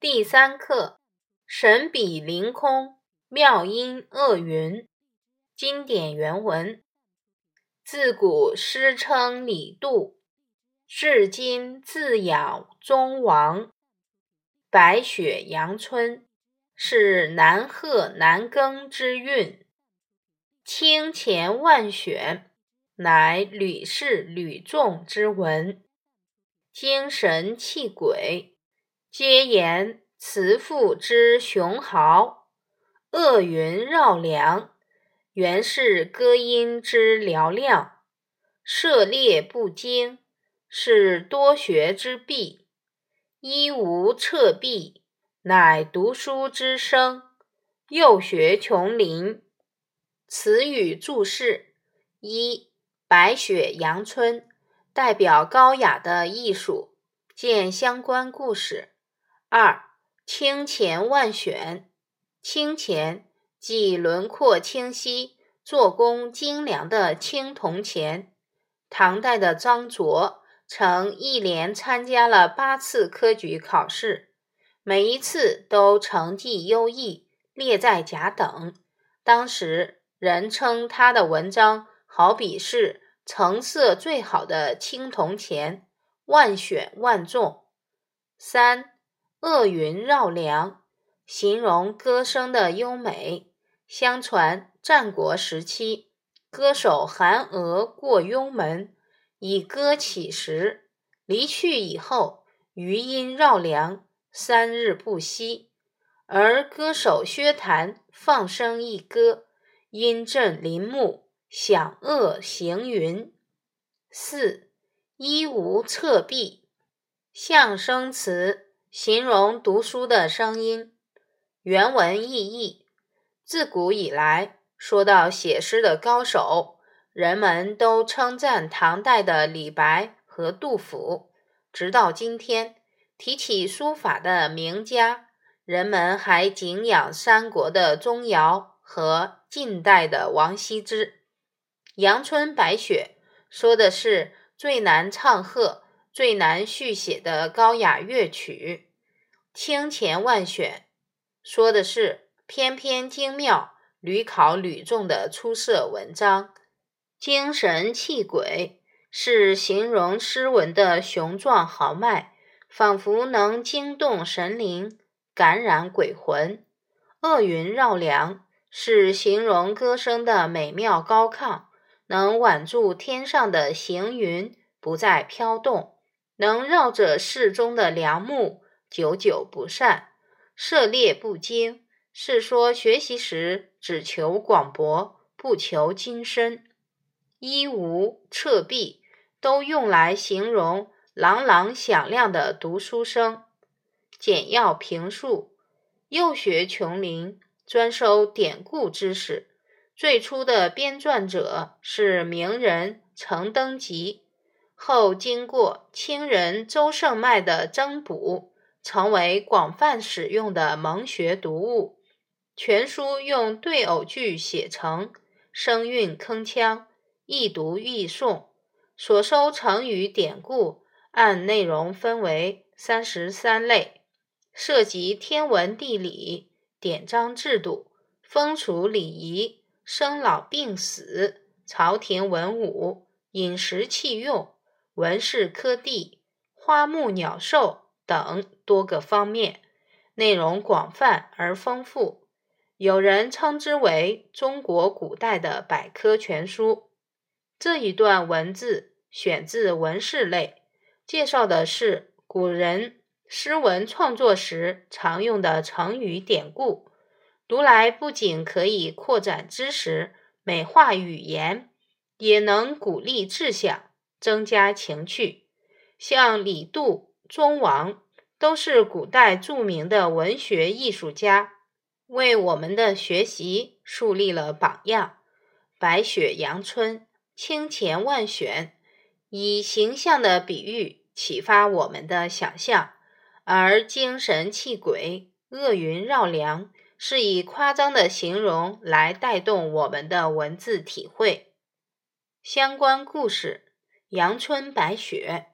第三课：神笔凌空，妙音厄云。经典原文：自古诗称李杜，至今自咬宗王。白雪阳春，是南鹤南庚之韵。清钱万选，乃吕氏吕仲之文。精神气鬼。皆言慈父之雄豪，厄云绕梁，原是歌音之嘹亮。涉猎不精，是多学之弊；一无彻弊，乃读书之声。幼学琼林。词语注释：一、白雪阳春，代表高雅的艺术，见相关故事。二清钱万选，清钱即轮廓清晰、做工精良的青铜钱。唐代的张卓曾一连参加了八次科举考试，每一次都成绩优异，列在甲等。当时人称他的文章好比是成色最好的青铜钱，万选万中。三。厄云绕梁，形容歌声的优美。相传战国时期，歌手韩娥过幽门，以歌起时，离去以后，余音绕梁，三日不息。而歌手薛谭放声一歌，音震林木，响遏行云。四一无侧壁，象声词。形容读书的声音。原文意义：自古以来，说到写诗的高手，人们都称赞唐代的李白和杜甫。直到今天，提起书法的名家，人们还敬仰三国的钟繇和晋代的王羲之。阳春白雪，说的是最难唱和。最难续写的高雅乐曲，清钱万选，说的是翩翩精妙、屡考屡中的出色文章。精神气鬼，是形容诗文的雄壮豪迈，仿佛能惊动神灵，感染鬼魂。厄云绕梁，是形容歌声的美妙高亢，能挽住天上的行云，不再飘动。能绕着室中的梁木，久久不散。涉猎不精，是说学习时只求广博，不求精深。一无彻壁，都用来形容朗朗响亮的读书声。简要评述：幼学琼林，专收典故知识。最初的编撰者是名人程登吉。后经过清人周胜迈的增补，成为广泛使用的蒙学读物。全书用对偶句写成，声韵铿锵，易读易诵。所收成语典故按内容分为三十三类，涉及天文地理、典章制度、风俗礼仪、生老病死、朝廷文武、饮食器用。文饰科地、花木鸟兽等多个方面，内容广泛而丰富。有人称之为中国古代的百科全书。这一段文字选自文饰类，介绍的是古人诗文创作时常用的成语典故。读来不仅可以扩展知识、美化语言，也能鼓励志向。增加情趣，像李杜、宗王都是古代著名的文学艺术家，为我们的学习树立了榜样。白雪阳春，清钱万选，以形象的比喻启发我们的想象；而精神气鬼、厄云绕梁，是以夸张的形容来带动我们的文字体会。相关故事。阳春白雪，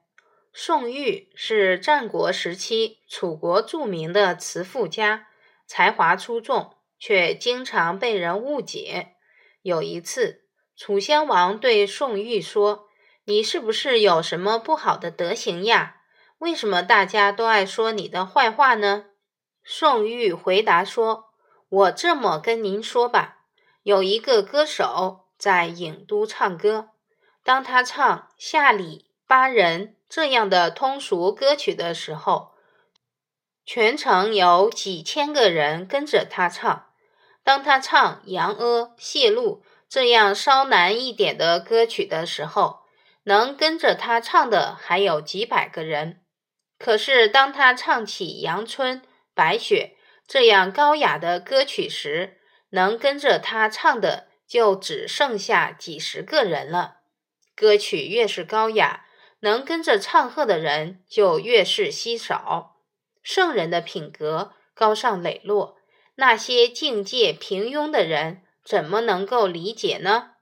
宋玉是战国时期楚国著名的词赋家，才华出众，却经常被人误解。有一次，楚襄王对宋玉说：“你是不是有什么不好的德行呀？为什么大家都爱说你的坏话呢？”宋玉回答说：“我这么跟您说吧，有一个歌手在郢都唱歌，当他唱下里巴人。”这样的通俗歌曲的时候，全程有几千个人跟着他唱。当他唱扬阿谢露这样稍难一点的歌曲的时候，能跟着他唱的还有几百个人。可是当他唱起阳春白雪这样高雅的歌曲时，能跟着他唱的就只剩下几十个人了。歌曲越是高雅。能跟着唱和的人就越是稀少。圣人的品格高尚磊落，那些境界平庸的人怎么能够理解呢？